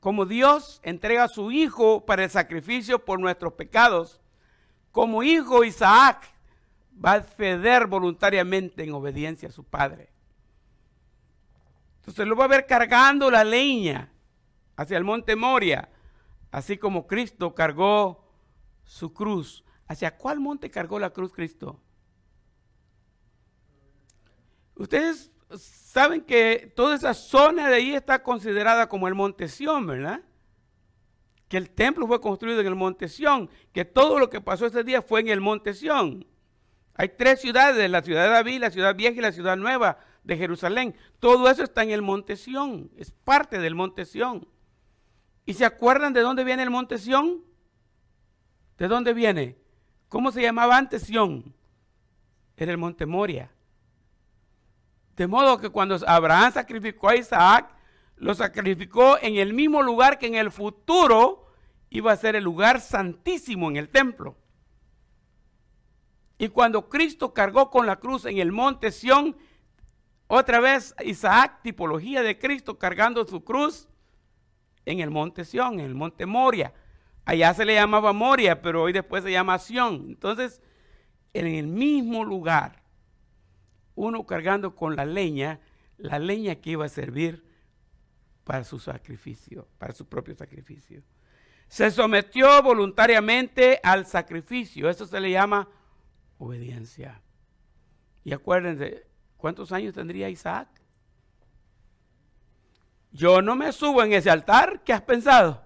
Speaker 2: Como Dios entrega a su Hijo para el sacrificio por nuestros pecados, como hijo Isaac va a ceder voluntariamente en obediencia a su padre. Entonces lo va a ver cargando la leña hacia el monte Moria, así como Cristo cargó su cruz. ¿Hacia cuál monte cargó la cruz Cristo? Ustedes saben que toda esa zona de ahí está considerada como el monte Sión, ¿verdad? Que el templo fue construido en el monte Sión, que todo lo que pasó ese día fue en el monte Sión. Hay tres ciudades, la ciudad de David, la ciudad vieja y la ciudad nueva de Jerusalén. Todo eso está en el monte Sión, es parte del monte Sión. ¿Y se acuerdan de dónde viene el monte Sión? ¿De dónde viene? ¿Cómo se llamaba antes Sión? era el monte Moria. De modo que cuando Abraham sacrificó a Isaac, lo sacrificó en el mismo lugar que en el futuro iba a ser el lugar santísimo en el templo. Y cuando Cristo cargó con la cruz en el monte Sión, otra vez Isaac, tipología de Cristo, cargando su cruz en el monte Sión, en el monte Moria. Allá se le llamaba Moria, pero hoy después se llama Sión. Entonces, en el mismo lugar, uno cargando con la leña, la leña que iba a servir para su sacrificio, para su propio sacrificio. Se sometió voluntariamente al sacrificio. Eso se le llama obediencia. Y acuérdense, ¿cuántos años tendría Isaac? Yo no me subo en ese altar. ¿Qué has pensado?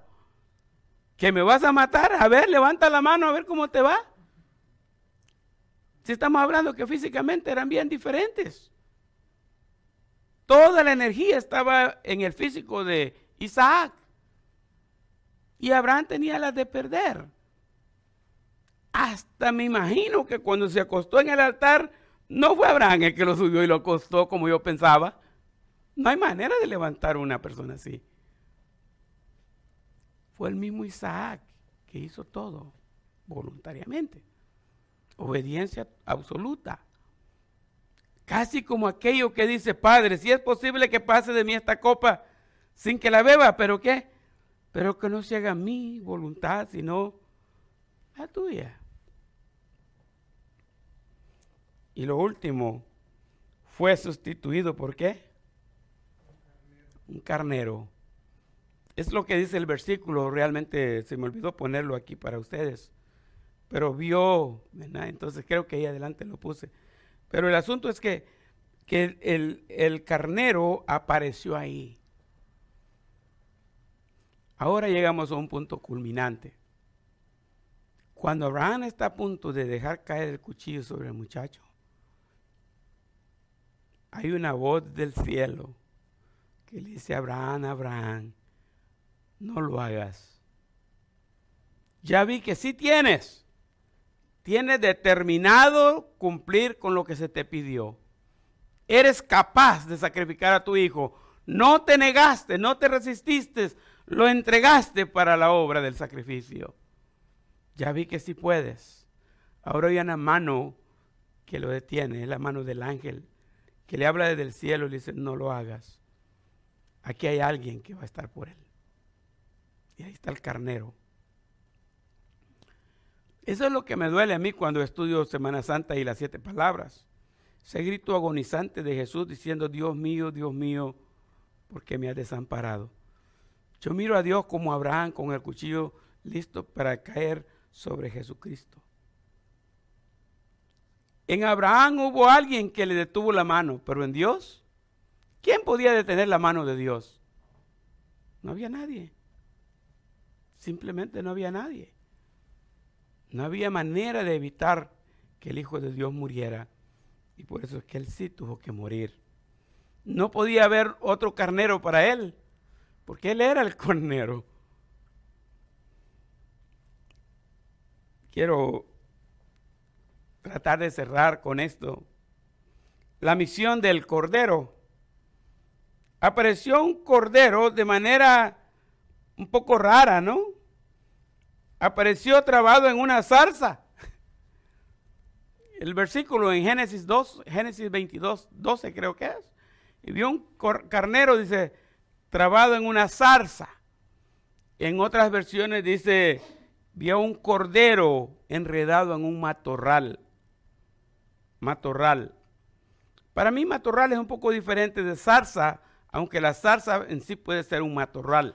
Speaker 2: ¿Que me vas a matar? A ver, levanta la mano a ver cómo te va. Si estamos hablando que físicamente eran bien diferentes. Toda la energía estaba en el físico de Isaac. Y Abraham tenía las de perder. Hasta me imagino que cuando se acostó en el altar, no fue Abraham el que lo subió y lo acostó como yo pensaba. No hay manera de levantar a una persona así. Fue el mismo Isaac que hizo todo voluntariamente. Obediencia absoluta. Casi como aquello que dice, Padre, si es posible que pase de mí esta copa sin que la beba, pero ¿qué? Pero que no se haga mi voluntad, sino la tuya. Y lo último, fue sustituido por qué? Un carnero. Es lo que dice el versículo, realmente se me olvidó ponerlo aquí para ustedes. Pero vio, entonces creo que ahí adelante lo puse. Pero el asunto es que, que el, el carnero apareció ahí. Ahora llegamos a un punto culminante. Cuando Abraham está a punto de dejar caer el cuchillo sobre el muchacho, hay una voz del cielo que le dice Abraham, Abraham, no lo hagas. Ya vi que sí tienes. Tienes determinado cumplir con lo que se te pidió. Eres capaz de sacrificar a tu hijo. No te negaste, no te resististe, lo entregaste para la obra del sacrificio. Ya vi que sí puedes. Ahora hay una mano que lo detiene, es la mano del ángel que le habla desde el cielo y le dice, no lo hagas. Aquí hay alguien que va a estar por él. Y ahí está el carnero. Eso es lo que me duele a mí cuando estudio Semana Santa y las siete palabras. Ese grito agonizante de Jesús diciendo, Dios mío, Dios mío, ¿por qué me has desamparado? Yo miro a Dios como Abraham con el cuchillo listo para caer sobre Jesucristo. En Abraham hubo alguien que le detuvo la mano, pero en Dios, ¿quién podía detener la mano de Dios? No había nadie. Simplemente no había nadie. No había manera de evitar que el Hijo de Dios muriera. Y por eso es que él sí tuvo que morir. No podía haber otro carnero para él, porque él era el carnero. Quiero tratar de cerrar con esto. La misión del cordero. Apareció un cordero de manera un poco rara, ¿no? Apareció trabado en una zarza. El versículo en Génesis 2, Génesis 22, 12 creo que es. Y vio un carnero, dice, trabado en una zarza. En otras versiones dice, vio un cordero enredado en un matorral matorral. Para mí matorral es un poco diferente de zarza, aunque la zarza en sí puede ser un matorral.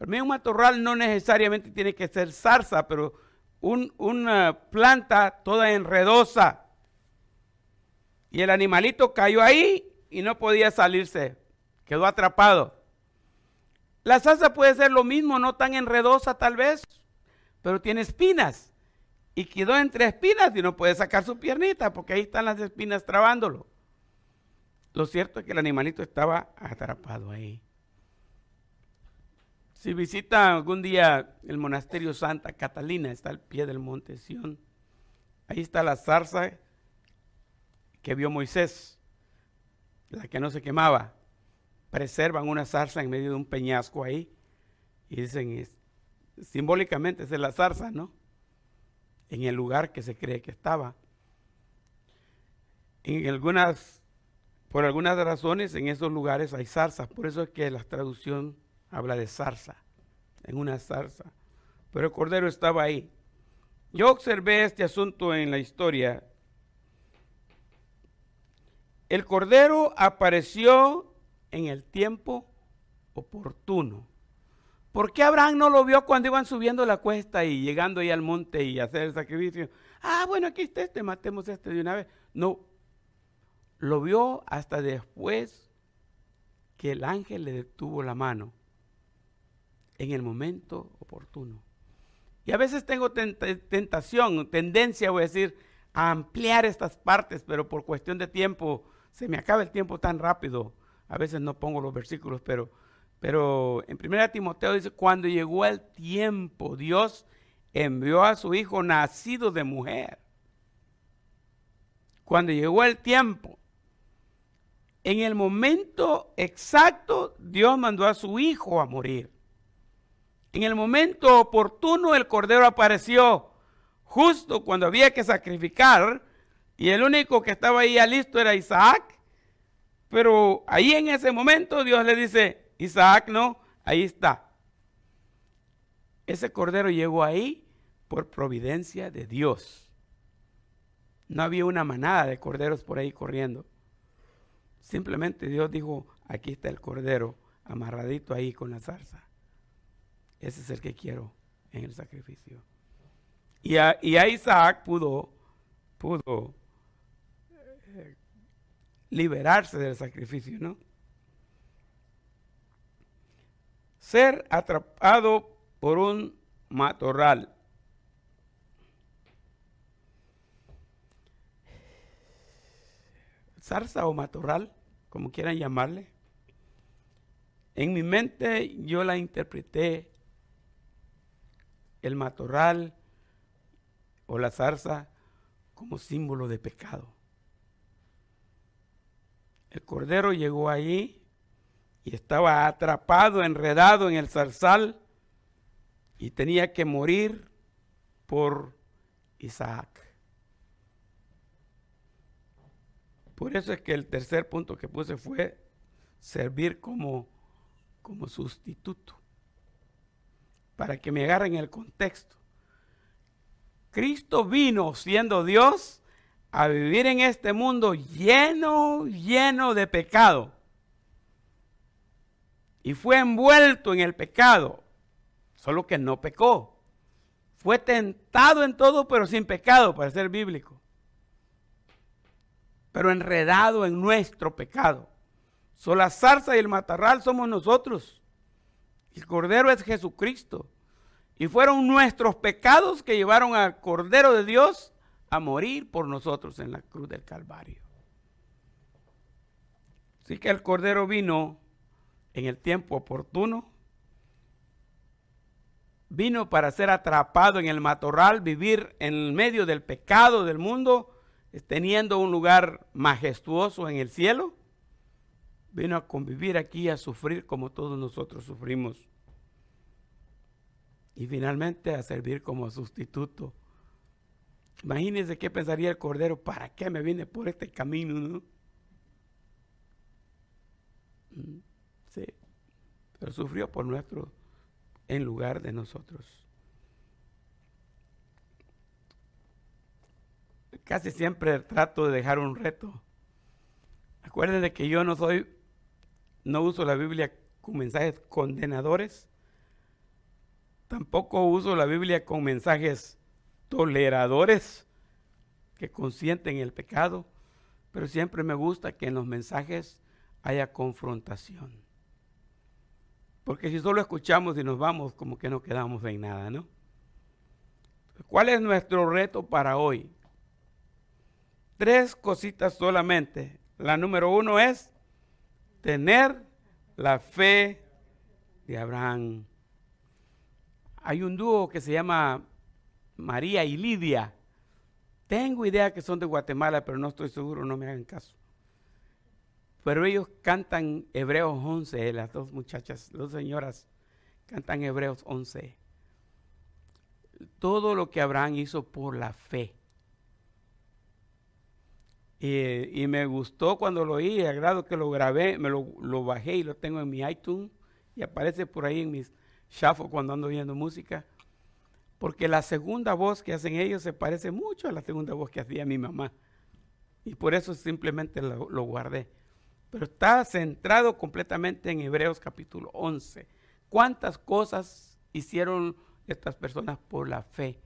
Speaker 2: Para mí un matorral no necesariamente tiene que ser zarza, pero una planta toda enredosa. Y el animalito cayó ahí y no podía salirse, quedó atrapado. La zarza puede ser lo mismo, no tan enredosa tal vez, pero tiene espinas y quedó entre espinas y no puede sacar su piernita porque ahí están las espinas trabándolo. Lo cierto es que el animalito estaba atrapado ahí. Si visita algún día el monasterio Santa Catalina, está al pie del monte Sión. Ahí está la zarza que vio Moisés, la que no se quemaba, preservan una zarza en medio de un peñasco ahí y dicen, simbólicamente es la zarza, ¿no? En el lugar que se cree que estaba. En algunas, por algunas razones, en esos lugares hay zarzas, por eso es que la traducción habla de zarza, en una zarza. Pero el cordero estaba ahí. Yo observé este asunto en la historia. El cordero apareció en el tiempo oportuno. ¿Por qué Abraham no lo vio cuando iban subiendo la cuesta y llegando ahí al monte y hacer el sacrificio? Ah, bueno, aquí está este, matemos este de una vez. No, lo vio hasta después que el ángel le detuvo la mano en el momento oportuno. Y a veces tengo tentación, tendencia, voy a decir, a ampliar estas partes, pero por cuestión de tiempo, se me acaba el tiempo tan rápido. A veces no pongo los versículos, pero, pero en 1 Timoteo dice, cuando llegó el tiempo, Dios envió a su hijo nacido de mujer. Cuando llegó el tiempo, en el momento exacto, Dios mandó a su hijo a morir. En el momento oportuno el cordero apareció justo cuando había que sacrificar y el único que estaba ahí listo era Isaac. Pero ahí en ese momento Dios le dice, Isaac no, ahí está. Ese cordero llegó ahí por providencia de Dios. No había una manada de corderos por ahí corriendo. Simplemente Dios dijo, aquí está el cordero amarradito ahí con la zarza. Ese es el que quiero en el sacrificio. Y a, Isaac pudo, pudo eh, liberarse del sacrificio, ¿no? Ser atrapado por un matorral. Zarza o matorral, como quieran llamarle. En mi mente yo la interpreté el matorral o la zarza como símbolo de pecado. El cordero llegó allí y estaba atrapado, enredado en el zarzal y tenía que morir por Isaac. Por eso es que el tercer punto que puse fue servir como, como sustituto para que me agarren el contexto. Cristo vino siendo Dios a vivir en este mundo lleno, lleno de pecado. Y fue envuelto en el pecado, solo que no pecó. Fue tentado en todo, pero sin pecado, para ser bíblico. Pero enredado en nuestro pecado. Solo la zarza y el matarral somos nosotros. El Cordero es Jesucristo. Y fueron nuestros pecados que llevaron al Cordero de Dios a morir por nosotros en la cruz del Calvario. Así que el Cordero vino en el tiempo oportuno. Vino para ser atrapado en el matorral, vivir en medio del pecado del mundo, teniendo un lugar majestuoso en el cielo vino a convivir aquí, a sufrir como todos nosotros sufrimos. Y finalmente a servir como sustituto. Imagínense qué pensaría el Cordero, ¿para qué me vine por este camino? Mm, sí, pero sufrió por nuestro, en lugar de nosotros. Casi siempre trato de dejar un reto. Acuérdense que yo no soy no uso la Biblia con mensajes condenadores. Tampoco uso la Biblia con mensajes toleradores que consienten el pecado. Pero siempre me gusta que en los mensajes haya confrontación. Porque si solo escuchamos y nos vamos, como que no quedamos en nada, ¿no? ¿Cuál es nuestro reto para hoy? Tres cositas solamente. La número uno es tener la fe de Abraham. Hay un dúo que se llama María y Lidia. Tengo idea que son de Guatemala, pero no estoy seguro, no me hagan caso. Pero ellos cantan Hebreos 11, las dos muchachas, dos señoras cantan Hebreos 11. Todo lo que Abraham hizo por la fe. Y, me gustó cuando lo oí, agrado que lo grabé, me lo, bajé y lo tengo en mi iTunes y aparece por ahí en mis shuffle cuando ando viendo música. Porque la segunda voz que hacen ellos se parece mucho a la segunda voz que hacía mi mamá. Y por eso simplemente lo, lo guardé. Pero está centrado completamente en Hebreos capítulo 11. ¿Cuántas cosas hicieron estas personas por la fe?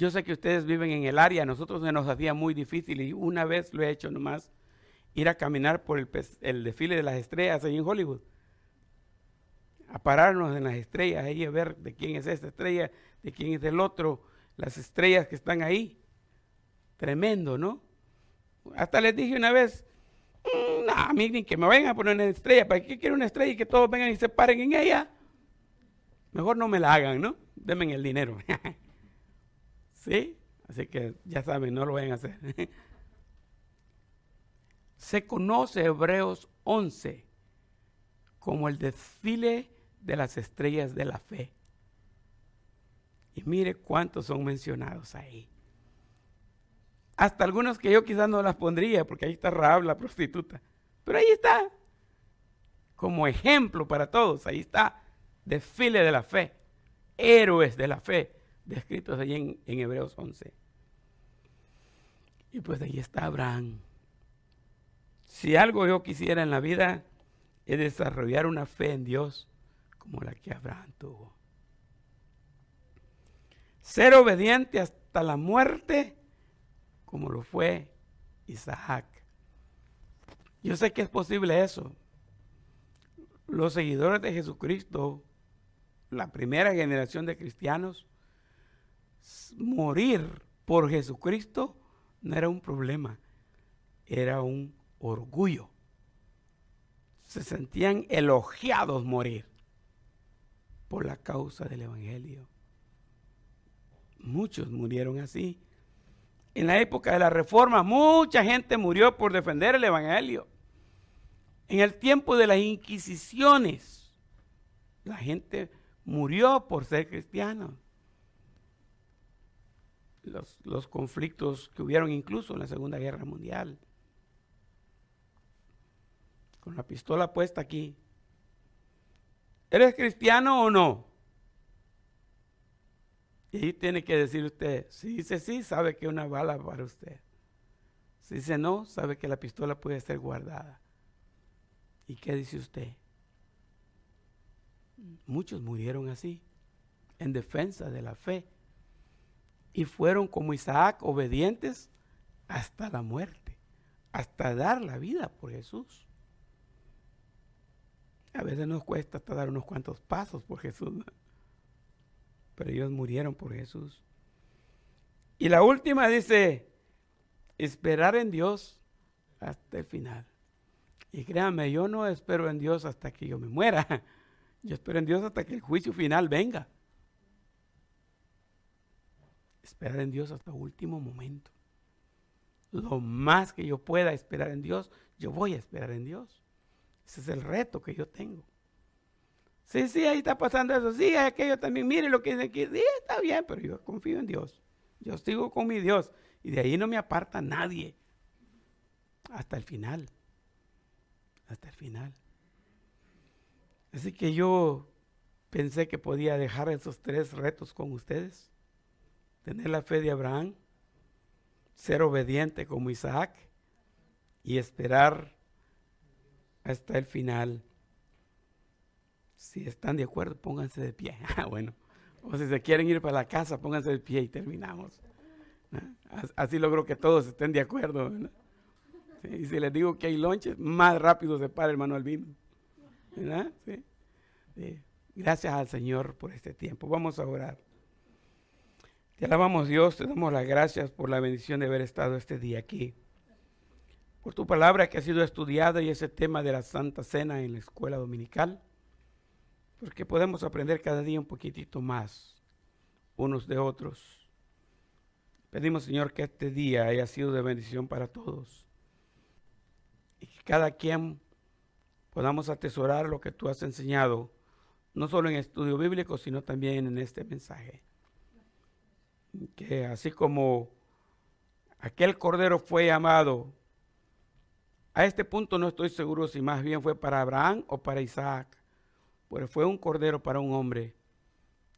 Speaker 2: Yo sé que ustedes viven en el área, a nosotros se nos hacía muy difícil y una vez lo he hecho nomás, ir a caminar por el, desfile de las estrellas ahí en Hollywood. A pararnos en las estrellas, ahí a ver de quién es esta estrella, de quién es el otro, las estrellas que están ahí. Tremendo, ¿no? Hasta les dije una vez, mm, no, a mí ni que me vengan a poner una estrella, ¿para qué quiero una estrella y que todos vengan y se paren en ella? Mejor no me la hagan, ¿no? Denme el dinero. ¿Sí? Así que ya saben, no lo vayan a hacer. Se conoce Hebreos 11 como el desfile de las estrellas de la fe. Y mire cuántos son mencionados ahí. Hasta algunos que yo quizás no las pondría, porque ahí está Raab, la prostituta. Pero ahí está. Como ejemplo para todos, ahí está. Desfile de la fe. Héroes de la fe descritos allí en, Hebreos 11. Y pues ahí está Abraham. Si algo yo quisiera en la vida es desarrollar una fe en Dios como la que Abraham tuvo. Ser obediente hasta la muerte como lo fue Isaac. Yo sé que es posible eso. Los seguidores de Jesucristo, la primera generación de cristianos, morir por Jesucristo no era un problema, era un orgullo. Se sentían elogiados morir por la causa del Evangelio. Muchos murieron así. En la época de la Reforma, mucha gente murió por defender el Evangelio. En el tiempo de las Inquisiciones, la gente murió por ser cristianos los, conflictos que hubieron incluso en la Segunda Guerra Mundial. Con la pistola puesta aquí. ¿Eres cristiano o no? Y tiene que decir usted, si dice sí, sabe que una bala para usted. Si dice no, sabe que la pistola puede ser guardada. ¿Y qué dice usted? Muchos murieron así, en defensa de la fe y fueron como Isaac obedientes hasta la muerte, hasta dar la vida por Jesús. A veces nos cuesta hasta dar unos cuantos pasos por Jesús, pero ellos murieron por Jesús. Y la última dice, esperar en Dios hasta el final. Y créanme, yo no espero en Dios hasta que yo me muera. Yo espero en Dios hasta que el juicio final venga esperar en Dios hasta último momento. Lo más que yo pueda esperar en Dios, yo voy a esperar en Dios. Ese es el reto que yo tengo. Sí, sí, ahí está pasando eso. Sí, aquello también. Mire lo que dice aquí. Sí, está bien, pero yo confío en Dios. Yo sigo con mi Dios. Y de ahí no me aparta nadie. Hasta el final. Hasta el final. Así que yo pensé que podía dejar esos tres retos con ustedes tener la fe de Abraham, ser obediente como Isaac y esperar hasta el final. Si están de acuerdo, pónganse de pie. Ah, bueno. O si se quieren ir para la casa, pónganse de pie y terminamos. Así logro que todos estén de acuerdo. Y si les digo que hay lonches, más rápido se para el manual vino. Gracias al Señor por este tiempo. Vamos a orar. Te alabamos Dios, te damos las gracias por la bendición de haber estado este día aquí. Por tu palabra que ha sido estudiada y ese tema de la Santa Cena en la escuela dominical. Porque podemos aprender cada día un poquitito más unos de otros. Pedimos, Señor, que este día haya sido de bendición para todos. Y que cada quien podamos atesorar lo que tú has enseñado, no solo en estudio bíblico, sino también en este mensaje. Que así como aquel cordero fue llamado, a este punto no estoy seguro si más bien fue para Abraham o para Isaac, pero fue un cordero para un hombre,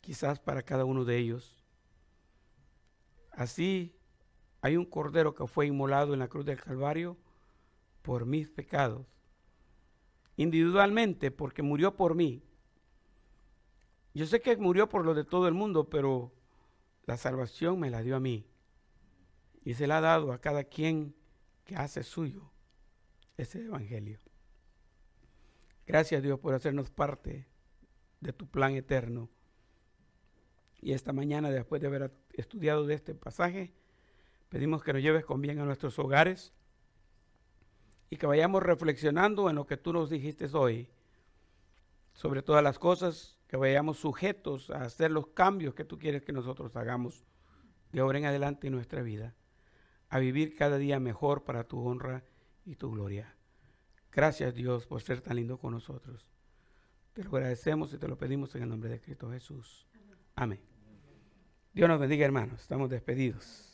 Speaker 2: quizás para cada uno de ellos. Así hay un cordero que fue inmolado en la cruz del Calvario por mis pecados, individualmente, porque murió por mí. Yo sé que murió por lo de todo el mundo, pero la salvación me la dio a mí. Y se la ha dado a cada quien que hace suyo ese evangelio. Gracias Dios por hacernos parte de tu plan eterno. Y esta mañana, después de haber estudiado de este pasaje, pedimos que nos lleves con bien a nuestros hogares y que vayamos reflexionando en lo que tú nos dijiste hoy. Sobre todas las cosas, que vayamos sujetos a hacer los cambios que tú quieres que nosotros hagamos de ahora en adelante en nuestra vida, a vivir cada día mejor para tu honra y tu gloria. Gracias Dios por ser tan lindo con nosotros. Te lo agradecemos y te lo pedimos en el nombre de Cristo Jesús. Amén. Dios nos bendiga hermanos. Estamos despedidos.